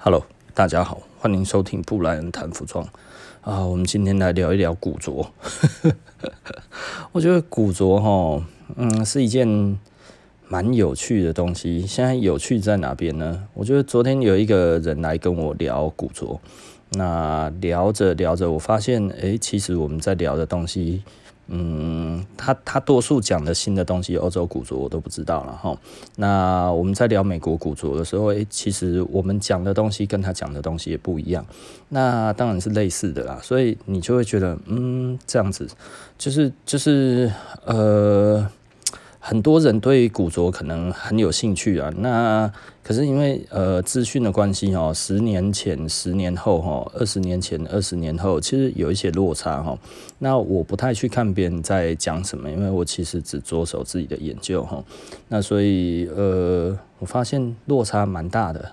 Hello，大家好，欢迎收听布莱恩谈服装啊。我们今天来聊一聊古着。我觉得古着哈，嗯，是一件蛮有趣的东西。现在有趣在哪边呢？我觉得昨天有一个人来跟我聊古着，那聊着聊着，我发现，哎，其实我们在聊的东西。嗯，他他多数讲的新的东西，欧洲古着我都不知道了哈。那我们在聊美国古着的时候，诶，其实我们讲的东西跟他讲的东西也不一样。那当然是类似的啦，所以你就会觉得，嗯，这样子，就是就是呃。很多人对古着可能很有兴趣啊，那可是因为呃资讯的关系哦，十年前、十年后哈，二十年前、二十年后，其实有一些落差哈。那我不太去看别人在讲什么，因为我其实只着手自己的研究哈。那所以呃，我发现落差蛮大的。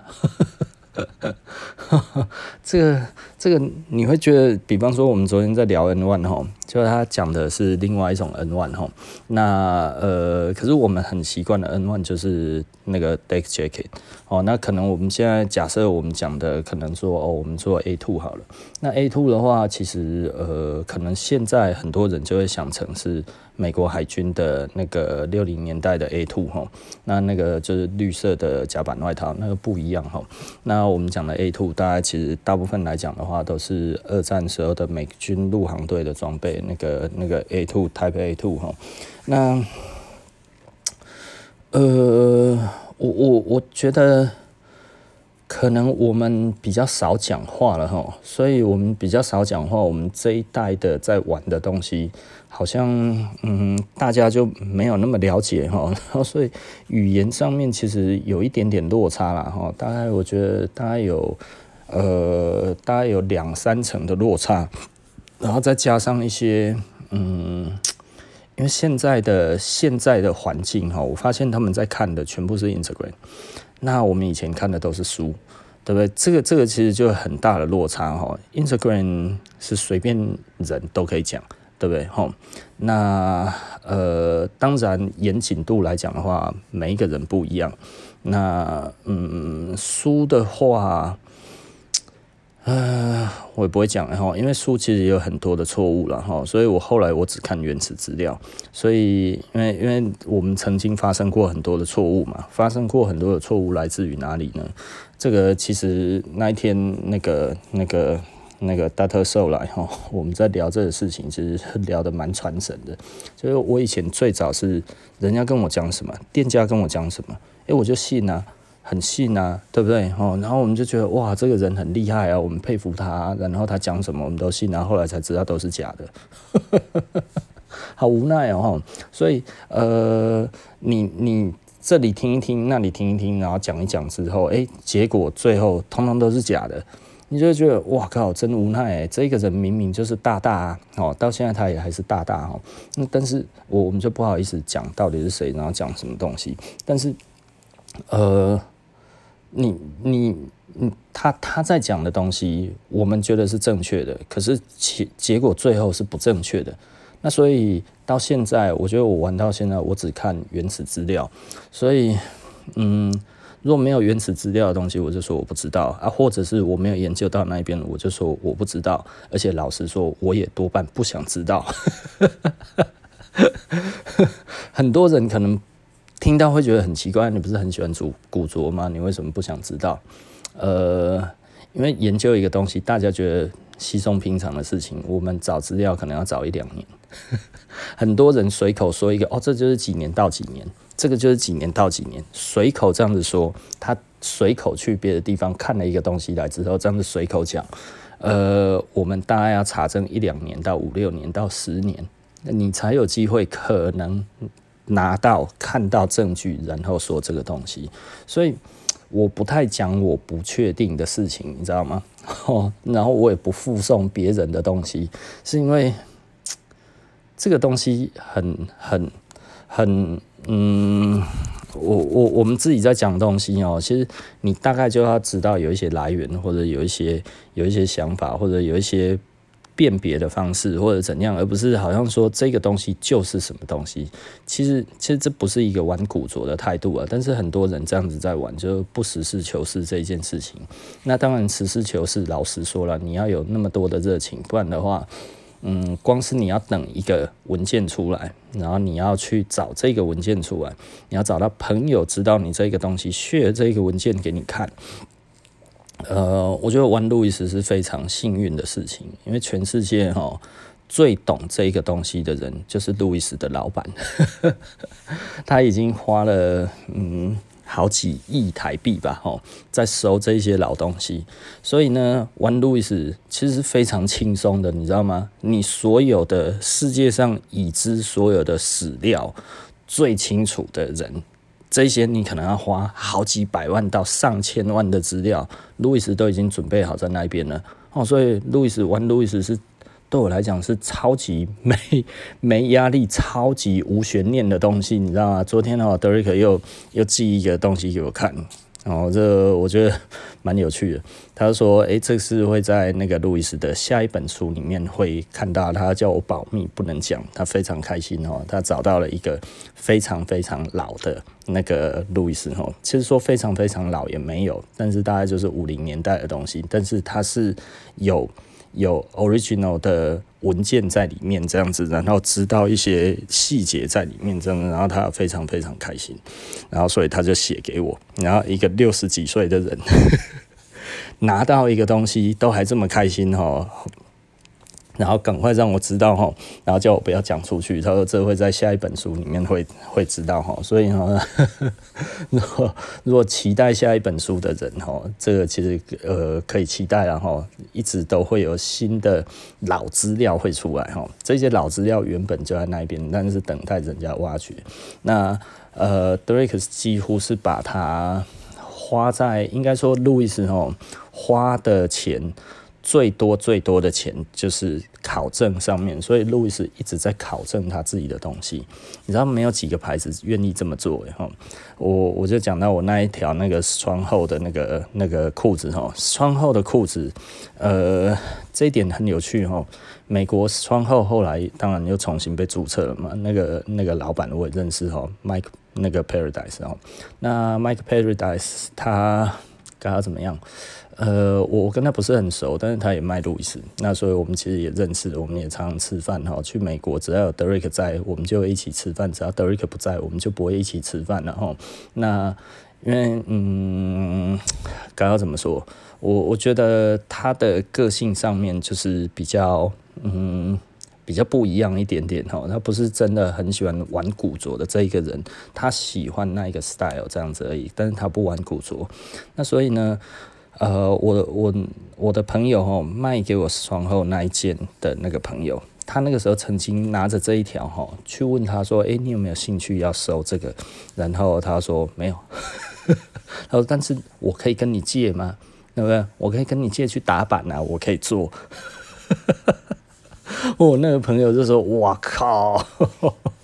这个这个你会觉得，比方说我们昨天在聊 N one 哈，就他讲的是另外一种 N one 哈，那呃，可是我们很习惯的 N one 就是那个 deck jacket 哦，那可能我们现在假设我们讲的可能说哦，我们做 A two 好了，那 A two 的话，其实呃，可能现在很多人就会想成是。美国海军的那个六零年代的 A two 哈，那那个就是绿色的甲板外套，那个不一样哈。那我们讲的 A two，大家其实大部分来讲的话，都是二战时候的美军陆航队的装备，那个那个 A two Type A two 哈。那呃，我我我觉得。可能我们比较少讲话了哈，所以我们比较少讲话。我们这一代的在玩的东西，好像嗯，大家就没有那么了解哈。然后所以语言上面其实有一点点落差了哈。大概我觉得大概有呃，大概有两三成的落差，然后再加上一些嗯，因为现在的现在的环境哈，我发现他们在看的全部是 Instagram。那我们以前看的都是书，对不对？这个这个其实就很大的落差哈。Instagram 是随便人都可以讲，对不对？哈，那呃，当然严谨度来讲的话，每一个人不一样。那嗯，书的话。呃，我也不会讲哈，因为书其实也有很多的错误了哈，所以我后来我只看原始资料。所以，因为因为我们曾经发生过很多的错误嘛，发生过很多的错误来自于哪里呢？这个其实那一天那个那个那个 Dr. Soul 来哈，我们在聊这个事情，其实聊得蛮传神的。就是我以前最早是人家跟我讲什么，店家跟我讲什么，诶，我就信啊。很信啊，对不对？哦，然后我们就觉得哇，这个人很厉害啊，我们佩服他。然后他讲什么，我们都信。然后后来才知道都是假的，好无奈哦。所以呃，你你这里听一听，那里听一听，然后讲一讲之后，哎，结果最后通通都是假的，你就觉得哇靠，真无奈。这个人明明就是大大啊，哦，到现在他也还是大大哦。那但是我我们就不好意思讲到底是谁，然后讲什么东西。但是呃。你你你，他他在讲的东西，我们觉得是正确的，可是结结果最后是不正确的。那所以到现在，我觉得我玩到现在，我只看原始资料。所以，嗯，如果没有原始资料的东西，我就说我不知道啊，或者是我没有研究到那一边，我就说我不知道。而且老实说，我也多半不想知道。很多人可能。听到会觉得很奇怪，你不是很喜欢古古着吗？你为什么不想知道？呃，因为研究一个东西，大家觉得稀松平常的事情，我们找资料可能要找一两年。很多人随口说一个，哦，这就是几年到几年，这个就是几年到几年，随口这样子说，他随口去别的地方看了一个东西来之后，这样子随口讲，呃，我们大概要查证一两年到五六年到十年，你才有机会可能。拿到看到证据，然后说这个东西，所以我不太讲我不确定的事情，你知道吗？哦，然后我也不附送别人的东西，是因为这个东西很很很嗯，我我我们自己在讲东西哦，其实你大概就要知道有一些来源，或者有一些有一些想法，或者有一些辨别的方式或者怎样，而不是好像说这个东西就是什么东西。其实，其实这不是一个玩古着的态度啊。但是很多人这样子在玩，就不实事求是这一件事情。那当然，实事求是，老实说了，你要有那么多的热情，不然的话，嗯，光是你要等一个文件出来，然后你要去找这个文件出来，你要找到朋友知道你这个东西，share 这个文件给你看。呃，我觉得玩路易斯是非常幸运的事情，因为全世界哈最懂这个东西的人就是路易斯的老板，他已经花了嗯好几亿台币吧，吼，在收这些老东西，所以呢，玩路易斯其实是非常轻松的，你知道吗？你所有的世界上已知所有的史料最清楚的人。这些你可能要花好几百万到上千万的资料，路易斯都已经准备好在那边了哦，所以路易斯玩路易斯是对我来讲是超级没 没压力、超级无悬念的东西，你知道吗？昨天哦，德瑞克又又寄一个东西给我看。哦，这、我觉得蛮有趣的。他说：“诶，这是会在那个路易斯的下一本书里面会看到。他叫我保密，不能讲。他非常开心哦，他找到了一个非常非常老的那个路易斯哦。其实说非常非常老也没有，但是大概就是五零年代的东西。但是它是有。”有 original 的文件在里面，这样子，然后知道一些细节在里面，这样，然后他非常非常开心，然后所以他就写给我，然后一个六十几岁的人 拿到一个东西都还这么开心哦。然后赶快让我知道哈，然后叫我不要讲出去。他说这会在下一本书里面会会知道哈，所以哈，如果如果期待下一本书的人哈，这个其实呃可以期待然后一直都会有新的老资料会出来哈。这些老资料原本就在那边，但是等待人家挖掘。那呃，德瑞克几乎是把它花在应该说路易斯哈花的钱。最多最多的钱就是考证上面，所以路易斯一直在考证他自己的东西。你知道没有几个牌子愿意这么做哈。我我就讲到我那一条那个窗后的那个那个裤子哈，窗后的裤子，呃，这一点很有趣哈。美国窗后后来当然又重新被注册了嘛，那个那个老板我也认识哈，Mike 那个 Paradise 哈。那 Mike Paradise 他跟他怎么样？呃，我跟他不是很熟，但是他也卖路易斯，那所以我们其实也认识，我们也常常吃饭哈。去美国只要有德瑞克在，我们就一起吃饭；只要德瑞克不在，我们就不会一起吃饭了哈。那因为嗯，刚刚怎么说？我我觉得他的个性上面就是比较嗯比较不一样一点点哈。他不是真的很喜欢玩古着的这一个人，他喜欢那一个 style 这样子而已，但是他不玩古着。那所以呢？呃，我我我的朋友哈卖给我窗后那一件的那个朋友，他那个时候曾经拿着这一条哈去问他说，诶，你有没有兴趣要收这个？然后他说没有，他说但是我可以跟你借吗？对不对？我可以跟你借去打版啊，我可以做。我 那个朋友就说，哇靠，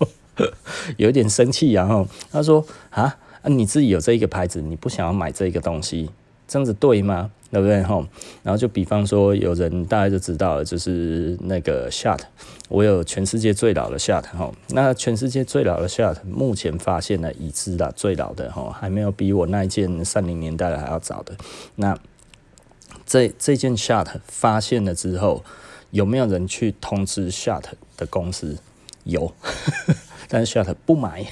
有点生气然后他说啊，你自己有这一个牌子，你不想要买这个东西？这样子对吗？对不对？哈，然后就比方说，有人大概就知道了，就是那个 Shot，我有全世界最老的 Shot 哈。那全世界最老的 Shot，目前发现了已知的最老的哈，还没有比我那一件三零年代的还要早的。那这这件 Shot 发现了之后，有没有人去通知 Shot 的公司？有，但是 Shot 不买。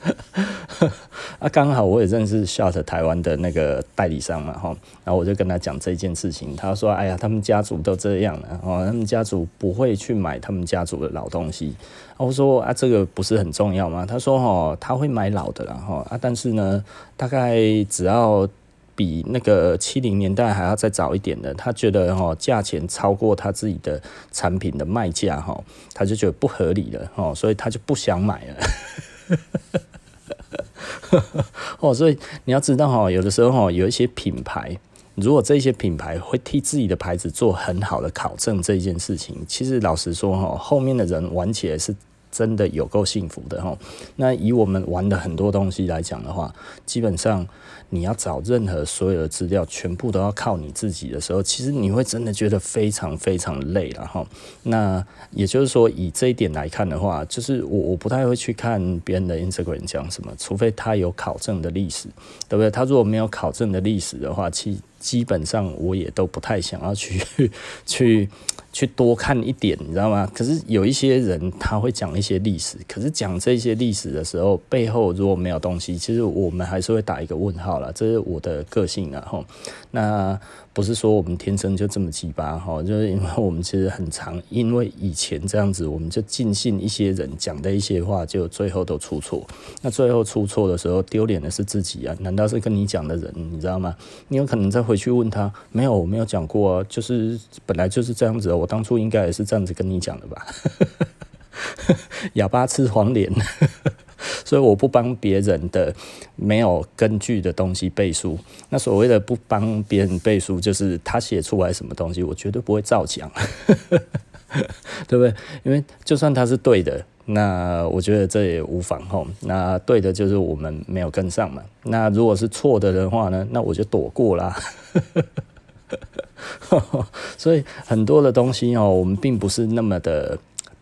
啊，刚好我也认识 Shot 台湾的那个代理商嘛，哈，然后我就跟他讲这件事情，他说：“哎呀，他们家族都这样了，哦，他们家族不会去买他们家族的老东西。”我说：“啊，这个不是很重要吗？”他说：“哦，他会买老的啦，哈，啊，但是呢，大概只要比那个七零年代还要再早一点的，他觉得哈，价钱超过他自己的产品的卖价，哈，他就觉得不合理了，哦，所以他就不想买了。” 哦，所以你要知道哈，有的时候哈，有一些品牌，如果这些品牌会替自己的牌子做很好的考证这件事情，其实老实说哈，后面的人玩起来是真的有够幸福的哈。那以我们玩的很多东西来讲的话，基本上你要找任何所有的资料，全部都要靠你自己的时候，其实你会真的觉得非常非常累了哈。那也就是说，以这一点来看的话，就是我我不太会去看别人的 Instagram 讲什么，除非他有考证的历史，对不对？他如果没有考证的历史的话，其基本上我也都不太想要去 去。去多看一点，你知道吗？可是有一些人他会讲一些历史，可是讲这些历史的时候，背后如果没有东西，其实我们还是会打一个问号了。这是我的个性啊，吼。那。不是说我们天生就这么奇葩哈，就是因为我们其实很常，因为以前这样子，我们就尽信一些人讲的一些话，就最后都出错。那最后出错的时候，丢脸的是自己啊！难道是跟你讲的人？你知道吗？你有可能再回去问他，没有，我没有讲过啊，就是本来就是这样子，我当初应该也是这样子跟你讲的吧？哑巴吃黄连。所以我不帮别人的没有根据的东西背书。那所谓的不帮别人背书，就是他写出来什么东西，我绝对不会照讲，对不对？因为就算他是对的，那我觉得这也无妨吼。那对的就是我们没有跟上嘛。那如果是错的的话呢，那我就躲过啦。所以很多的东西哦，我们并不是那么的。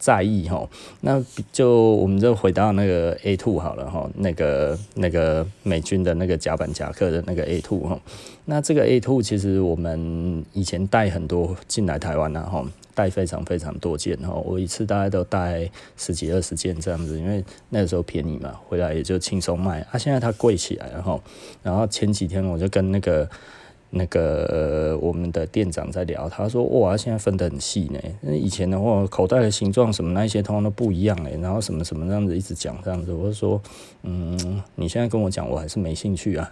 在意哈，那就我们就回到那个 A two 好了哈，那个那个美军的那个甲板夹克的那个 A two 哈，那这个 A two 其实我们以前带很多进来台湾啊哈，带非常非常多件哈，我一次大概都带十几二十件这样子，因为那个时候便宜嘛，回来也就轻松卖啊，现在它贵起来了哈，然后前几天我就跟那个。那个、我们的店长在聊，他说：“哇，现在分得很细呢。那以前的话，口袋的形状什么那一些通常都不一样哎。然后什么什么这样子一直讲这样子，我就说，嗯，你现在跟我讲，我还是没兴趣啊。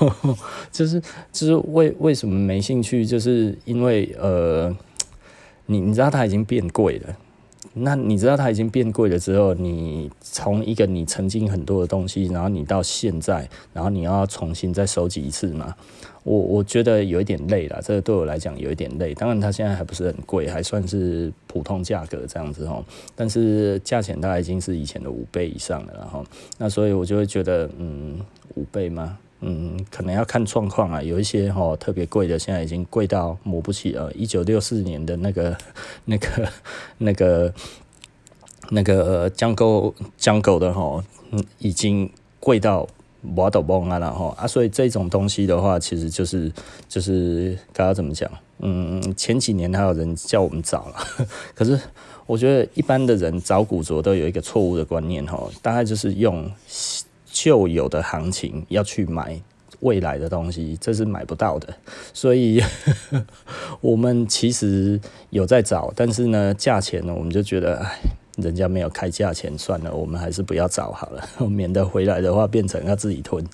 就是就是为为什么没兴趣？就是因为呃，你你知道它已经变贵了。”那你知道它已经变贵了之后，你从一个你曾经很多的东西，然后你到现在，然后你要重新再收集一次嘛？我我觉得有一点累了，这个对我来讲有一点累。当然它现在还不是很贵，还算是普通价格这样子哦。但是价钱大概已经是以前的五倍以上了，然后那所以我就会觉得，嗯，五倍吗？嗯，可能要看状况啊，有一些哈特别贵的，现在已经贵到抹不起了。一九六四年的那个、那个、那个、那个江狗江狗的哈，嗯，已经贵到我都懵啊了哈啊！所以这种东西的话，其实就是就是刚刚怎么讲？嗯，前几年还有人叫我们找了，可是我觉得一般的人找古着都有一个错误的观念哈，大概就是用。旧有的行情要去买未来的东西，这是买不到的。所以 我们其实有在找，但是呢，价钱呢，我们就觉得，哎，人家没有开价钱，算了，我们还是不要找好了，免得回来的话变成要自己吞。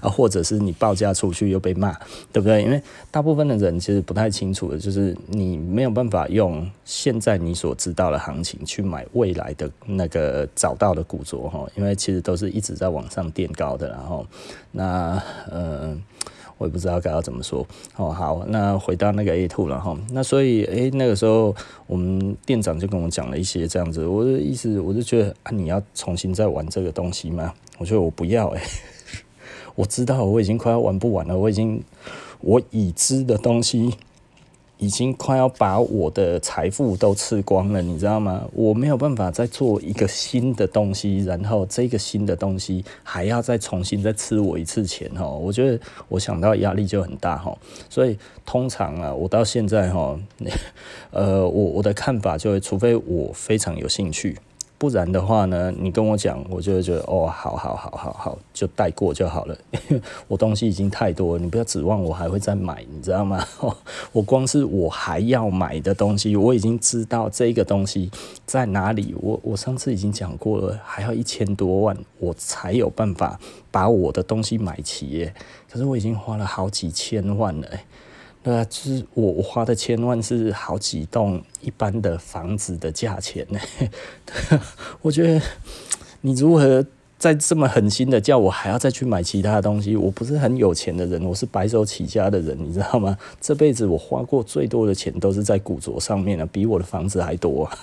啊，或者是你报价出去又被骂，对不对？因为大部分的人其实不太清楚的，就是你没有办法用现在你所知道的行情去买未来的那个找到的古着哈，因为其实都是一直在往上垫高的，然后那呃，我也不知道该要怎么说哦。好，那回到那个 A two 了哈，那所以诶、那个时候我们店长就跟我讲了一些这样子，我的意思我就觉得啊，你要重新再玩这个东西吗？我觉得我不要诶、我知道我已经快要玩不完了，我已经我已知的东西已经快要把我的财富都吃光了，你知道吗？我没有办法再做一个新的东西，然后这个新的东西还要再重新再吃我一次钱哈。我觉得我想到压力就很大哈，所以通常啊，我到现在哈，呃，我我的看法就会，除非我非常有兴趣。不然的话呢，你跟我讲，我就会觉得哦，好好好好好，就带过就好了。我东西已经太多了，你不要指望我还会再买，你知道吗？我光是我还要买的东西，我已经知道这个东西在哪里。我我上次已经讲过了，还要一千多万，我才有办法把我的东西买齐耶。可是我已经花了好几千万了。对啊，就是我花的千万是好几栋一般的房子的价钱呢。我觉得你如何再这么狠心的叫我还要再去买其他东西，我不是很有钱的人，我是白手起家的人，你知道吗？这辈子我花过最多的钱都是在古着上面了，比我的房子还多啊。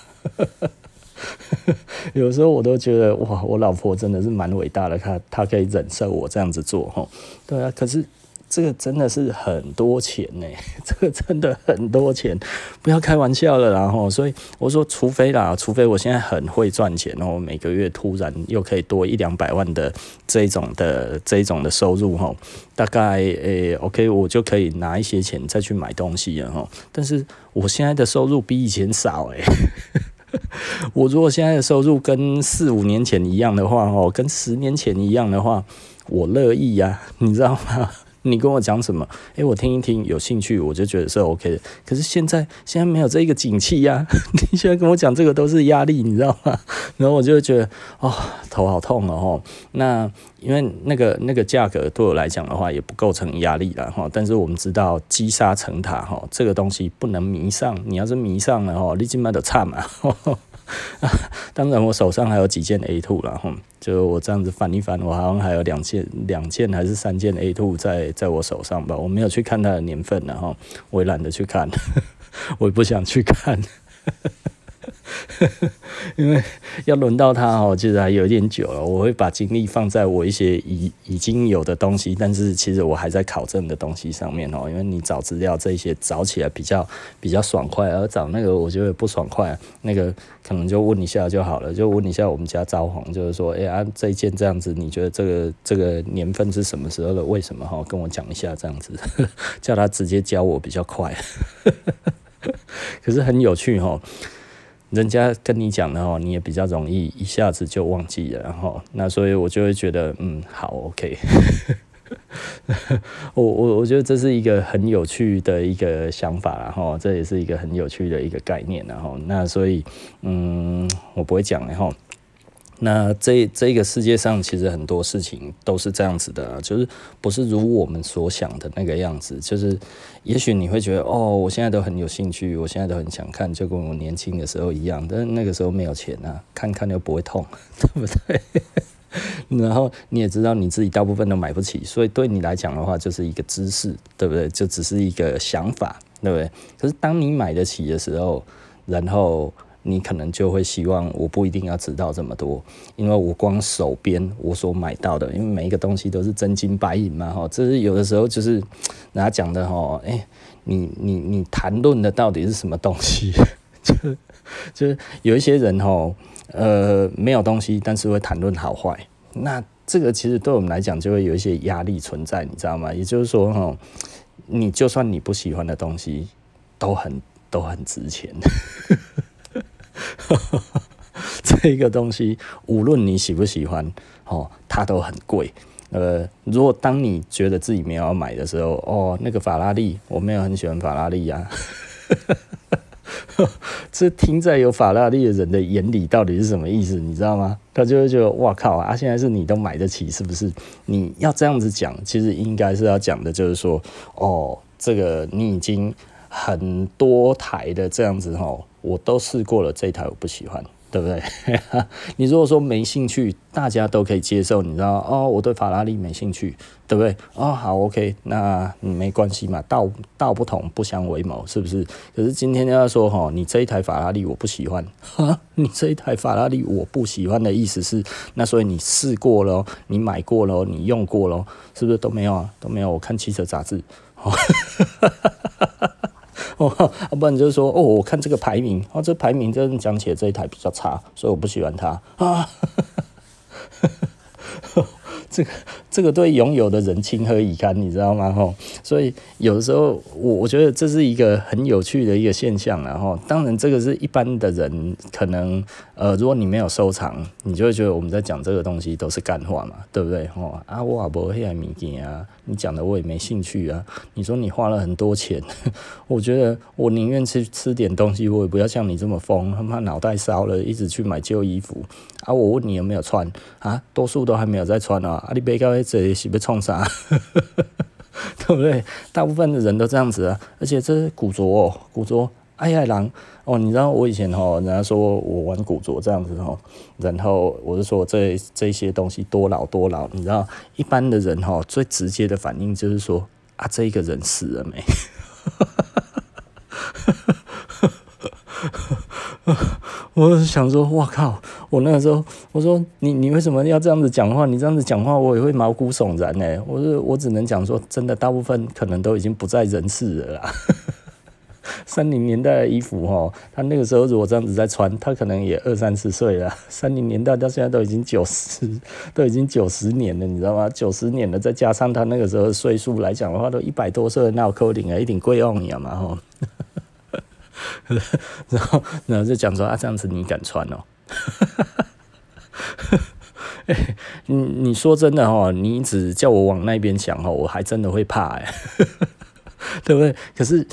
有时候我都觉得哇，我老婆真的是蛮伟大的，她她可以忍受我这样子做哈。对啊，可是这个真的是很多钱呢，这个真的很多钱，不要开玩笑了啦哈。所以我说，除非啦，除非我现在很会赚钱，然后每个月突然又可以多一两百万的这种的这种的收入哈，大概诶、OK，我就可以拿一些钱再去买东西了哈。但是我现在的收入比以前少诶。我如果现在的收入跟四五年前一样的话，哦，跟十年前一样的话，我乐意呀，你知道吗？你跟我讲什么？诶，我听一听，有兴趣我就觉得是 OK 的。可是现在现在没有这一个景气呀，你现在跟我讲这个都是压力，你知道吗？然后我就觉得哦，头好痛哦。那因为那个那个价格对我来讲的话也不构成压力了哈。但是我们知道积沙成塔哈，这个东西不能迷上。你要是迷上了哈，你今麦就惨嘛。当然，我手上还有几件 A two 了哈，就我这样子翻一翻，我好像还有两件、两件还是三件 A two 在在我手上吧。我没有去看它的年份了哈，我也懒得去看，我也不想去看。因为要轮到他哦，其实还有点久了。我会把精力放在我一些已已经有的东西，但是其实我还在考证的东西上面哦。因为你找资料这些找起来比较比较爽快，而找那个我觉得不爽快。那个可能就问一下就好了，就问一下我们家招黄，就是说，哎呀，这一件这样子，你觉得这个这个年份是什么时候的？为什么哈？跟我讲一下这样子，叫他直接教我比较快。可是很有趣哈。人家跟你讲的哦，你也比较容易一下子就忘记了，然后那所以我就会觉得，嗯，好，OK，我我我觉得这是一个很有趣的一个想法，然后这也是一个很有趣的一个概念，然后那所以，嗯，我不会讲，然后。那这这个世界上其实很多事情都是这样子的，就是不是如我们所想的那个样子。就是也许你会觉得哦，我现在都很有兴趣，我现在都很想看，就跟我年轻的时候一样。但那个时候没有钱啊，看看又不会痛，对不对？然后你也知道你自己大部分都买不起，所以对你来讲的话，就是一个知识，对不对？就只是一个想法，对不对？可是当你买得起的时候，然后。你可能就会希望我不一定要知道这么多，因为我光手边我所买到的，因为每一个东西都是真金白银嘛，哈，这是有的时候就是人家讲的哈，哎，你你你谈论的到底是什么东西？就就是有一些人哈，呃，没有东西，但是会谈论好坏，那这个其实对我们来讲就会有一些压力存在，你知道吗？也就是说哈，你就算你不喜欢的东西，都很都很值钱。这个东西，无论你喜不喜欢，哦，它都很贵。呃，如果当你觉得自己没有要买的时候，哦，那个法拉利，我没有很喜欢法拉利呀。这听在有法拉利的人的眼里，到底是什么意思？你知道吗？他就会觉得，哇靠啊！现在是你都买得起，是不是？你要这样子讲，其实应该是要讲的，就是说，哦，这个你已经很多台的这样子，哦。我都试过了，这一台我不喜欢，对不对？你如果说没兴趣，大家都可以接受，你知道哦，我对法拉利没兴趣，对不对？哦，好，OK，那没关系嘛，道道不同不相为谋，是不是？可是今天要说哈，你这一台法拉利我不喜欢，哈，你这一台法拉利我不喜欢的意思是，那所以你试过了，你买过了，你用过了，是不是都没有啊？都没有，我看汽车杂志。哦，要 不然就是说，哦，我看这个排名，哦，这排名真的讲起来这一台比较差，所以我不喜欢它啊。这个这个对拥有的人情何以堪，你知道吗？吼，所以有的时候我我觉得这是一个很有趣的一个现象，然后当然这个是一般的人可能呃，如果你没有收藏，你就会觉得我们在讲这个东西都是干话嘛，对不对？吼啊，我也不会爱物件啊，你讲的我也没兴趣啊。你说你花了很多钱，我觉得我宁愿去吃点东西，我也不要像你这么疯，他妈脑袋烧了，一直去买旧衣服啊。我问你有没有穿啊？多数都还没有在穿啊。啊！你别搞这是不冲啥，对不对？大部分的人都这样子啊。而且这是古着哦，古着哎呀，狼哦，你知道我以前哈，人家说我玩古着这样子哈，然后我就说这这些东西多老多老，你知道一般的人哈，最直接的反应就是说啊，这一个人死了没？我想说，哇靠！我那个时候，我说你你为什么要这样子讲话？你这样子讲话，我也会毛骨悚然呢。我说我只能讲说，真的，大部分可能都已经不在人世了啦。三零年代的衣服哈，他那个时候如果这样子在穿，他可能也二三十岁了。三零年代到现在都已经九十，都已经九十年了，你知道吗？九十年了，再加上他那个时候岁数来讲的话，都一百多岁，那有可能啊，一定贵哦，你嘛哈。然后，然后就讲说啊，这样子你敢穿哦？欸、你你说真的哦，你只叫我往那边想哦，我还真的会怕哎，对不对？可是，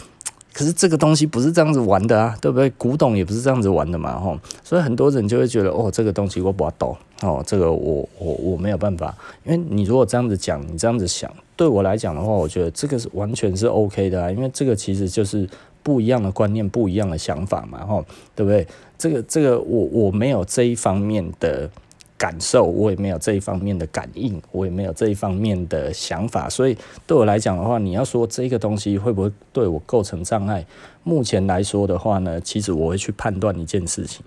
可是这个东西不是这样子玩的啊，对不对？古董也不是这样子玩的嘛，吼。所以很多人就会觉得哦，这个东西我不懂哦，这个我我我没有办法，因为你如果这样子讲，你这样子想，对我来讲的话，我觉得这个是完全是 OK 的啊，因为这个其实就是。不一样的观念，不一样的想法嘛，吼，对不对？这个这个，我我没有这一方面的感受，我也没有这一方面的感应，我也没有这一方面的想法，所以对我来讲的话，你要说这个东西会不会对我构成障碍？目前来说的话呢，其实我会去判断一件事情，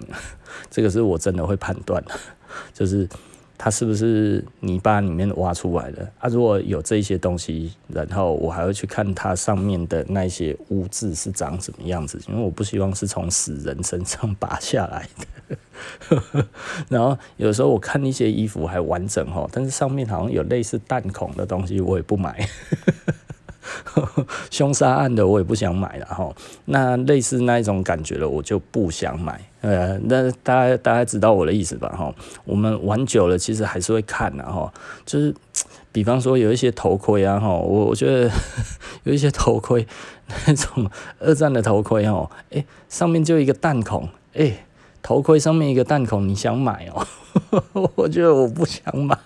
这个是我真的会判断，就是。它是不是泥巴里面挖出来的？啊，如果有这些东西，然后我还会去看它上面的那些污渍是长什么样子，因为我不希望是从死人身上拔下来的。然后有时候我看一些衣服还完整哦，但是上面好像有类似弹孔的东西，我也不买。凶杀案的我也不想买了哈，那类似那一种感觉的我就不想买。呃，那大家大家知道我的意思吧哈？我们玩久了其实还是会看的哈，就是比方说有一些头盔啊哈，我我觉得 有一些头盔那种二战的头盔哦，哎，上面就一个弹孔，哎，头盔上面一个弹孔，你想买哦？我觉得我不想买，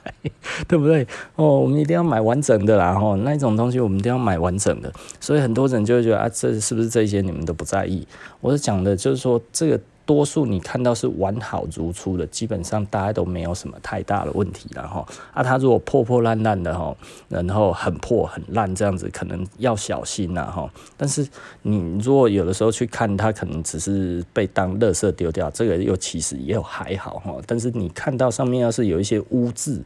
对不对？哦，我们一定要买完整的啦，吼，那种东西我们一定要买完整的，所以很多人就会觉得啊，这是不是这些你们都不在意？我是讲的，就是说这个。多数你看到是完好如初的，基本上大家都没有什么太大的问题了哈。啊，它如果破破烂烂的哈，然后很破很烂这样子，可能要小心了哈。但是你如果有的时候去看它，可能只是被当垃圾丢掉，这个又其实也有还好哈。但是你看到上面要是有一些污渍。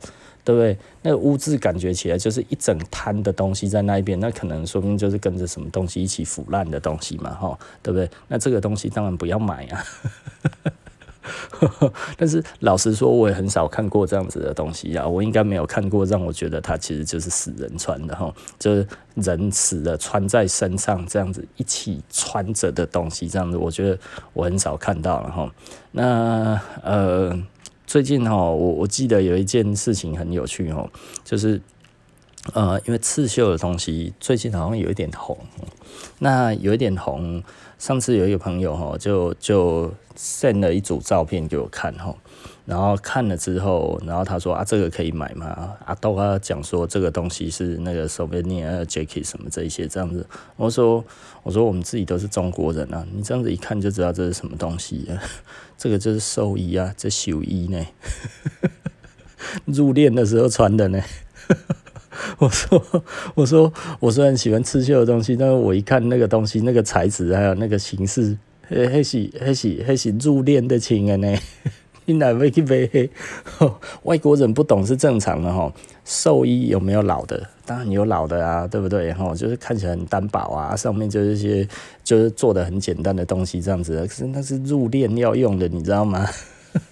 对不对？那个污渍感觉起来就是一整滩的东西在那一边，那可能说不定就是跟着什么东西一起腐烂的东西嘛，哈，对不对？那这个东西当然不要买啊。但是老实说，我也很少看过这样子的东西啊。我应该没有看过让我觉得它其实就是死人穿的哈，就是人死了穿在身上这样子一起穿着的东西，这样子我觉得我很少看到了哈。那呃。最近哈，我我记得有一件事情很有趣哦，就是呃，因为刺绣的东西最近好像有一点红，那有一点红。上次有一个朋友哈，就就 send 了一组照片给我看哈，然后看了之后，然后他说啊，这个可以买吗？啊，都他讲说这个东西是那个 souvenir jacket 什么这一些这样子。我说我说我们自己都是中国人啊，你这样子一看就知道这是什么东西啊。这个就是寿衣啊，这寿衣呢，入殓的时候穿的呢。我说，我说，我虽然喜欢刺绣的东西，但是我一看那个东西，那个材质还有那个形式，嘿，嘿是，嘿是，嘿是入殓的情人呢。你哪会去买？外国人不懂是正常的哈。寿衣有没有老的？当然有老的啊，对不对？哈，就是看起来很单薄啊，上面就是一些就是做的很简单的东西这样子。可是那是入殓要用的，你知道吗？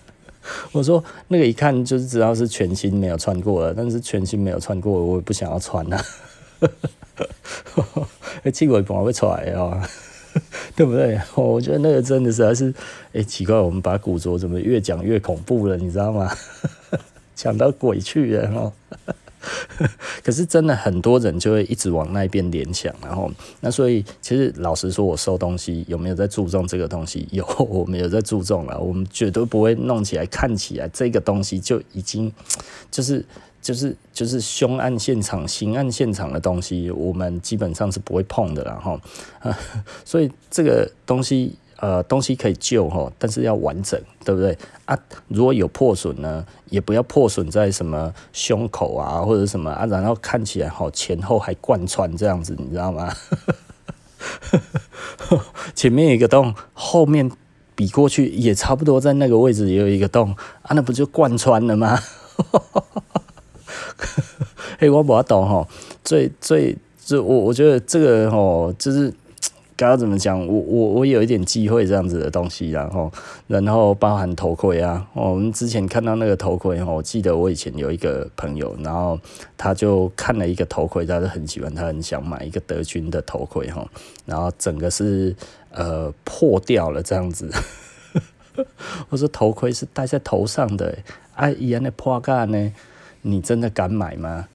我说那个一看就是知道是全新没有穿过的，但是全新没有穿过，我也不想要穿呐、啊。气鬼不会出来啊，对不对？我觉得那个真的实在是，哎，奇怪，我们把古着怎么越讲越恐怖了，你知道吗？讲到鬼去了哈。可是真的很多人就会一直往那边联想，然后那所以其实老实说，我收东西有没有在注重这个东西？有，我们有在注重了。我们绝对不会弄起来看起来这个东西就已经就是就是就是凶案现场、刑案现场的东西，我们基本上是不会碰的啦哈。所以这个东西。呃，东西可以救哈，但是要完整，对不对啊？如果有破损呢，也不要破损在什么胸口啊，或者什么啊，然后看起来好前后还贯穿这样子，你知道吗？前面一个洞，后面比过去也差不多在那个位置也有一个洞啊，那不就贯穿了吗？嘿，我不懂哈，最最就我我觉得这个哦，就是。刚刚怎么讲？我我我有一点机会这样子的东西，然后然后包含头盔啊。我们之前看到那个头盔，我记得我以前有一个朋友，然后他就看了一个头盔，他是很喜欢，他很想买一个德军的头盔哈。然后整个是呃破掉了这样子。我说头盔是戴在头上的，哎，一样的破盖呢？你真的敢买吗？